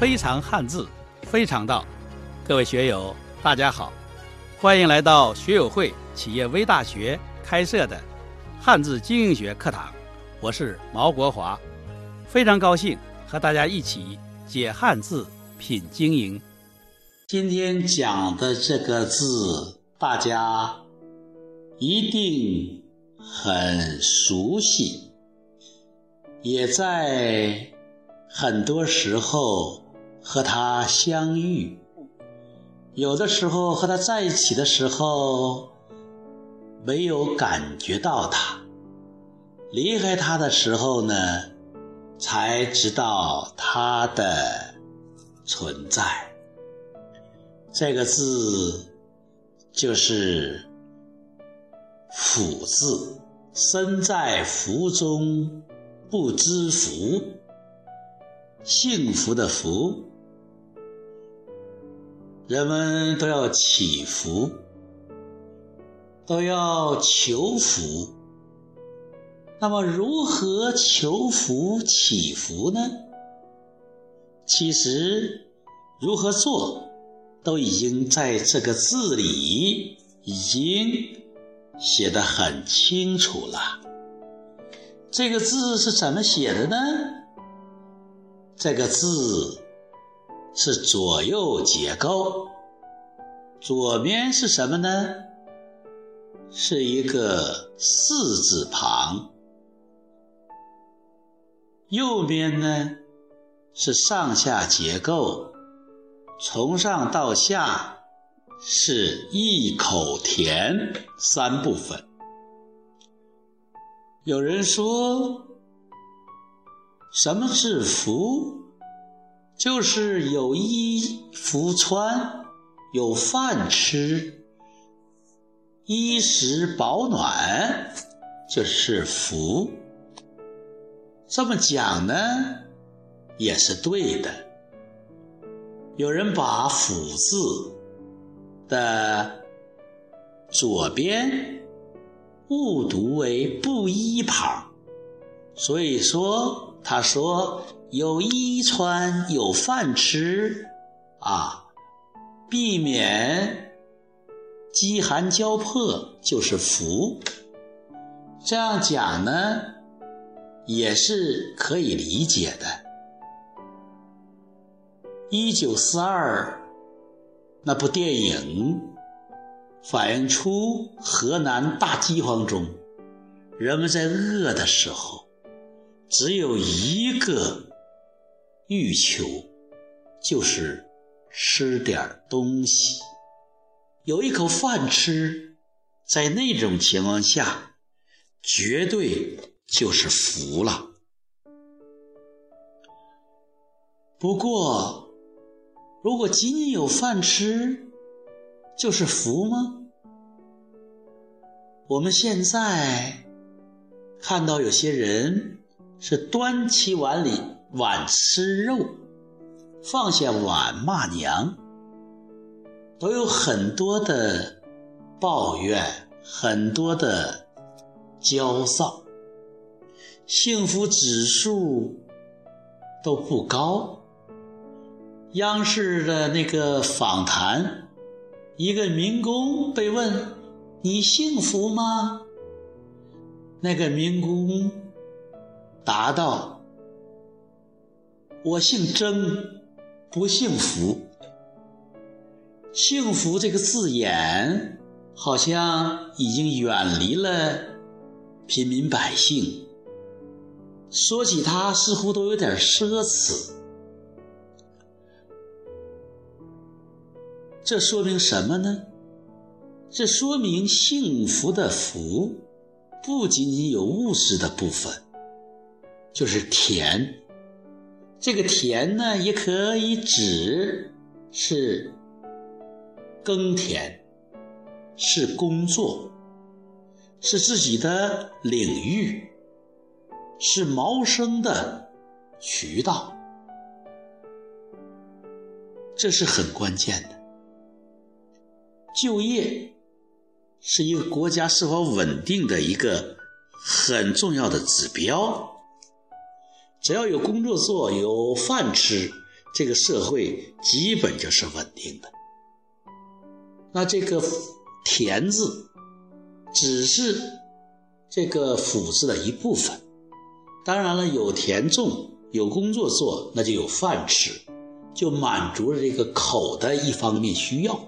非常汉字，非常道。各位学友，大家好，欢迎来到学友会企业微大学开设的汉字经营学课堂。我是毛国华，非常高兴和大家一起解汉字、品经营。今天讲的这个字，大家一定很熟悉，也在很多时候和他相遇。有的时候和他在一起的时候，没有感觉到他；离开他的时候呢，才知道他的存在。这个字就是“福”字，身在福中不知福，幸福的“福”。人们都要祈福，都要求福。那么，如何求福、祈福呢？其实，如何做，都已经在这个字里已经写得很清楚了。这个字是怎么写的呢？这个字。是左右结构，左边是什么呢？是一个“四”字旁，右边呢是上下结构，从上到下是一口田三部分。有人说，什么是福？就是有衣服穿，有饭吃，衣食保暖，就是福。这么讲呢，也是对的。有人把“福”字的左边误读为布衣旁，所以说他说。有衣穿，有饭吃，啊，避免饥寒交迫就是福。这样讲呢，也是可以理解的。一九四二那部电影反映出河南大饥荒中，人们在饿的时候，只有一个。欲求就是吃点东西，有一口饭吃，在那种情况下，绝对就是福了。不过，如果仅仅有饭吃，就是福吗？我们现在看到有些人是端起碗里。碗吃肉，放下碗骂娘，都有很多的抱怨，很多的焦躁，幸福指数都不高。央视的那个访谈，一个民工被问：“你幸福吗？”那个民工答道。我姓曾，不姓福。幸福这个字眼，好像已经远离了平民百姓。说起它，似乎都有点奢侈。这说明什么呢？这说明幸福的福，不仅仅有物质的部分，就是田。这个田呢，也可以指是耕田，是工作，是自己的领域，是谋生的渠道，这是很关键的。就业是一个国家是否稳定的一个很重要的指标。只要有工作做，有饭吃，这个社会基本就是稳定的。那这个“田”字，只是这个“府”字的一部分。当然了，有田种，有工作做，那就有饭吃，就满足了这个口的一方面需要，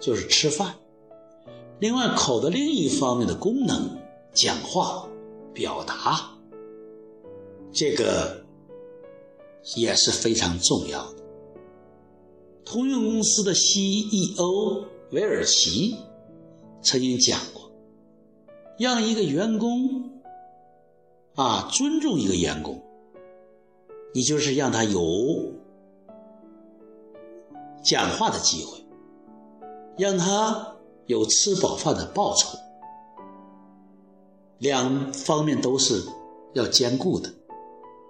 就是吃饭。另外，口的另一方面的功能，讲话、表达，这个也是非常重要的。通用公司的 CEO 韦尔奇曾经讲过，让一个员工啊尊重一个员工，你就是让他有讲话的机会，让他有吃饱饭的报酬，两方面都是要兼顾的，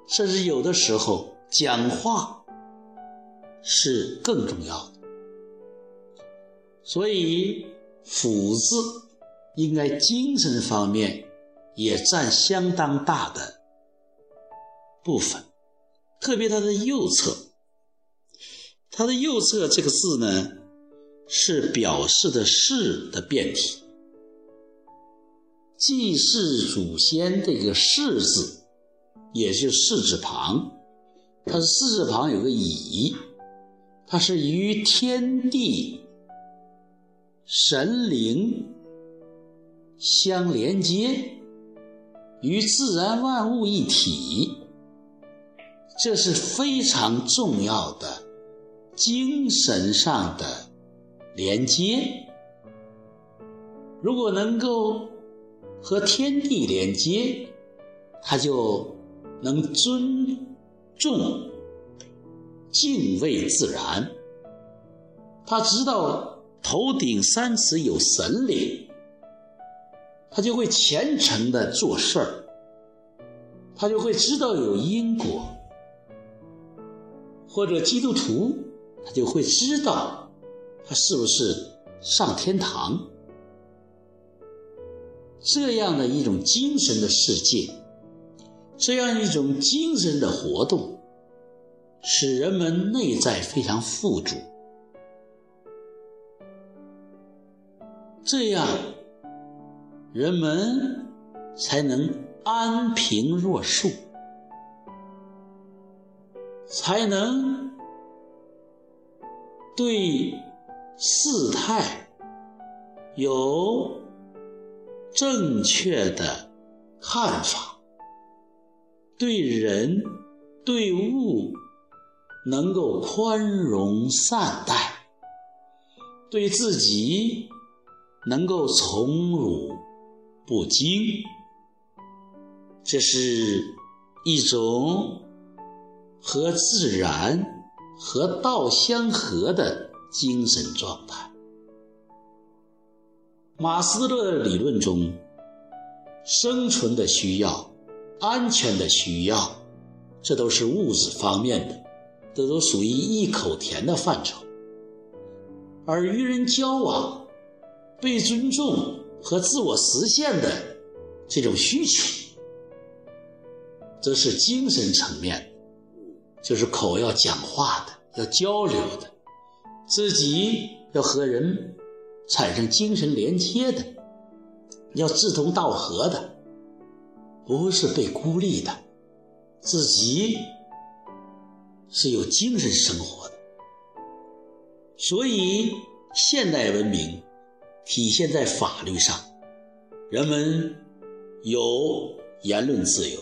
甚至有的时候讲话。是更重要的，所以“辅”字应该精神方面也占相当大的部分，特别它的右侧，它的右侧这个字呢，是表示的“是”的变体，祭祀祖先这个“世”字，也就是“士”字旁，它是“四”字旁有个“乙”。它是与天地神灵相连接，与自然万物一体，这是非常重要的精神上的连接。如果能够和天地连接，他就能尊重。敬畏自然，他知道头顶三尺有神灵，他就会虔诚的做事儿，他就会知道有因果，或者基督徒，他就会知道他是不是上天堂，这样的一种精神的世界，这样一种精神的活动。使人们内在非常富足，这样人们才能安贫若素，才能对事态有正确的看法，对人对物。能够宽容善待，对自己能够从辱不惊，这是一种和自然、和道相合的精神状态。马斯洛理论中，生存的需要、安全的需要，这都是物质方面的。这都属于一口甜的范畴，而与人交往、被尊重和自我实现的这种需求，则是精神层面，就是口要讲话的、要交流的，自己要和人产生精神连接的，要志同道合的，不是被孤立的，自己。是有精神生活的，所以现代文明体现在法律上，人们有言论自由，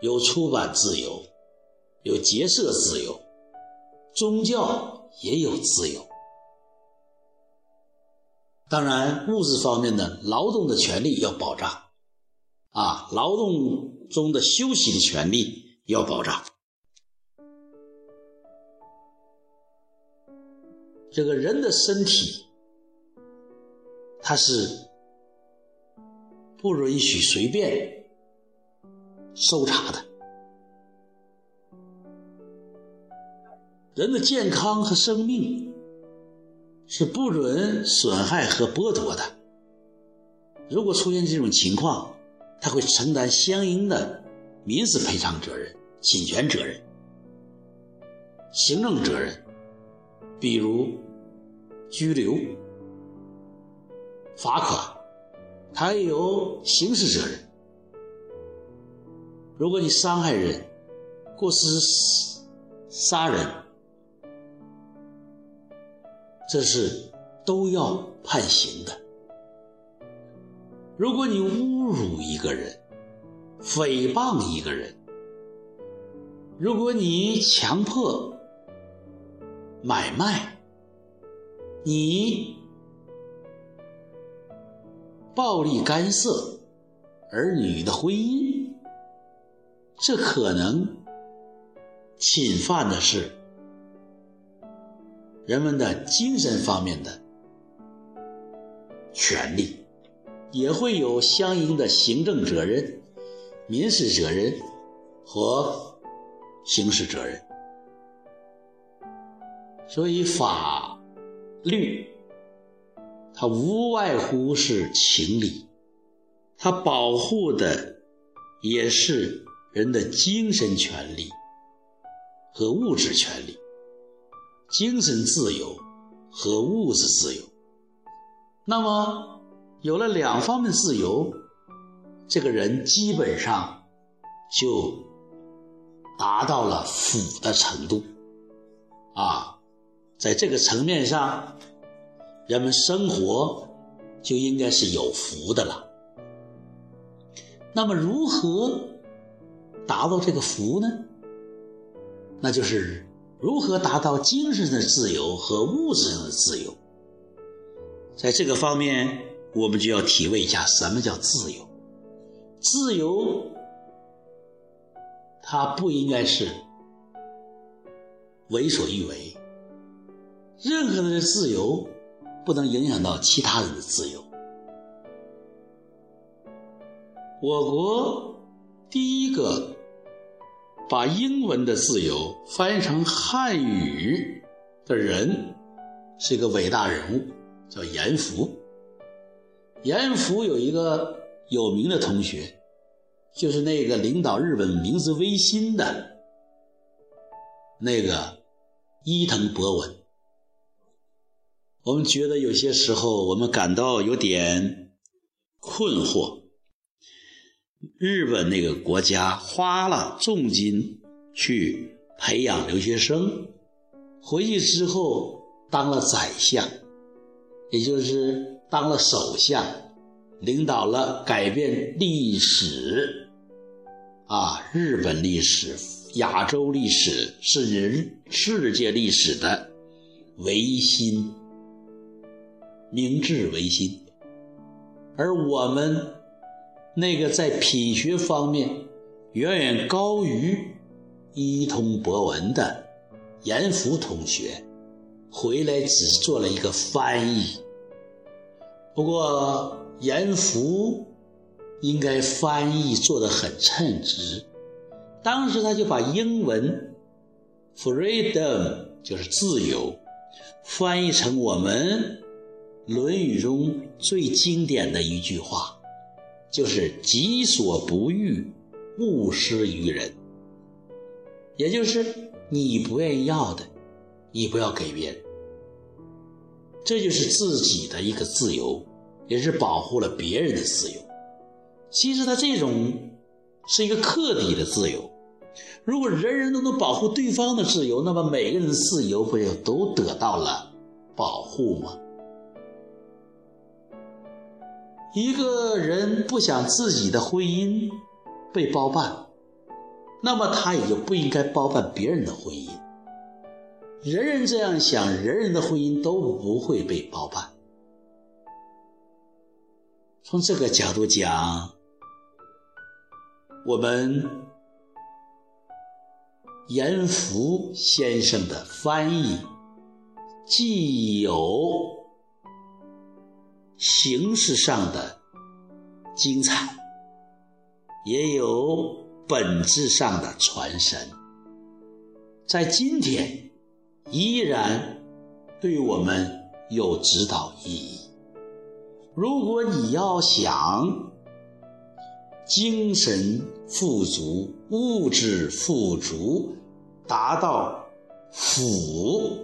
有出版自由，有结社自由，宗教也有自由。当然，物质方面呢，劳动的权利要保障，啊，劳动中的休息的权利要保障。这个人的身体，他是不允许随便搜查的。人的健康和生命是不准损害和剥夺的。如果出现这种情况，他会承担相应的民事赔偿责任、侵权责任。行政责任，比如拘留、罚款，还有刑事责任。如果你伤害人，过失杀人，这是都要判刑的。如果你侮辱一个人，诽谤一个人，如果你强迫买卖，你暴力干涉儿女的婚姻，这可能侵犯的是人们的精神方面的权利。也会有相应的行政责任、民事责任和刑事责任。所以法律它无外乎是情理，它保护的也是人的精神权利和物质权利，精神自由和物质自由。那么。有了两方面自由，这个人基本上就达到了福的程度啊，在这个层面上，人们生活就应该是有福的了。那么，如何达到这个福呢？那就是如何达到精神的自由和物质上的自由，在这个方面。我们就要体会一下什么叫自由。自由，它不应该是为所欲为。任何人的自由不能影响到其他人的自由。我国第一个把英文的自由翻译成汉语的人，是一个伟大人物，叫严复。严复有一个有名的同学，就是那个领导日本明治维新的那个伊藤博文。我们觉得有些时候，我们感到有点困惑。日本那个国家花了重金去培养留学生，回去之后当了宰相，也就是。当了首相，领导了改变历史，啊，日本历史、亚洲历史，甚至世界历史的维新，明治维新。而我们那个在品学方面远远高于伊藤博文的严复同学，回来只做了一个翻译。不过，严复应该翻译做得很称职。当时他就把英文 “freedom” 就是自由，翻译成我们《论语》中最经典的一句话，就是“己所不欲，勿施于人”。也就是你不愿意要的，你不要给别人。这就是自己的一个自由，也是保护了别人的自由。其实他这种是一个客体的自由。如果人人都能保护对方的自由，那么每个人的自由不就都得到了保护吗？一个人不想自己的婚姻被包办，那么他也就不应该包办别人的婚姻。人人这样想，人人的婚姻都不会被包办。从这个角度讲，我们严复先生的翻译既有形式上的精彩，也有本质上的传神，在今天。依然对我们有指导意义。如果你要想精神富足、物质富足，达到府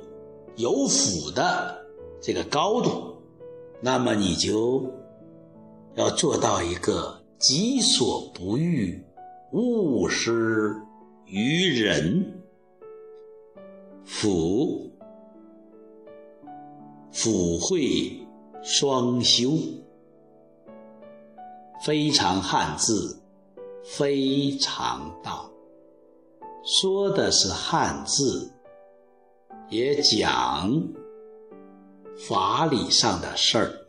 有府的这个高度，那么你就要做到一个己所不欲，勿施于人。府府会双修，非常汉字，非常道，说的是汉字，也讲法理上的事儿。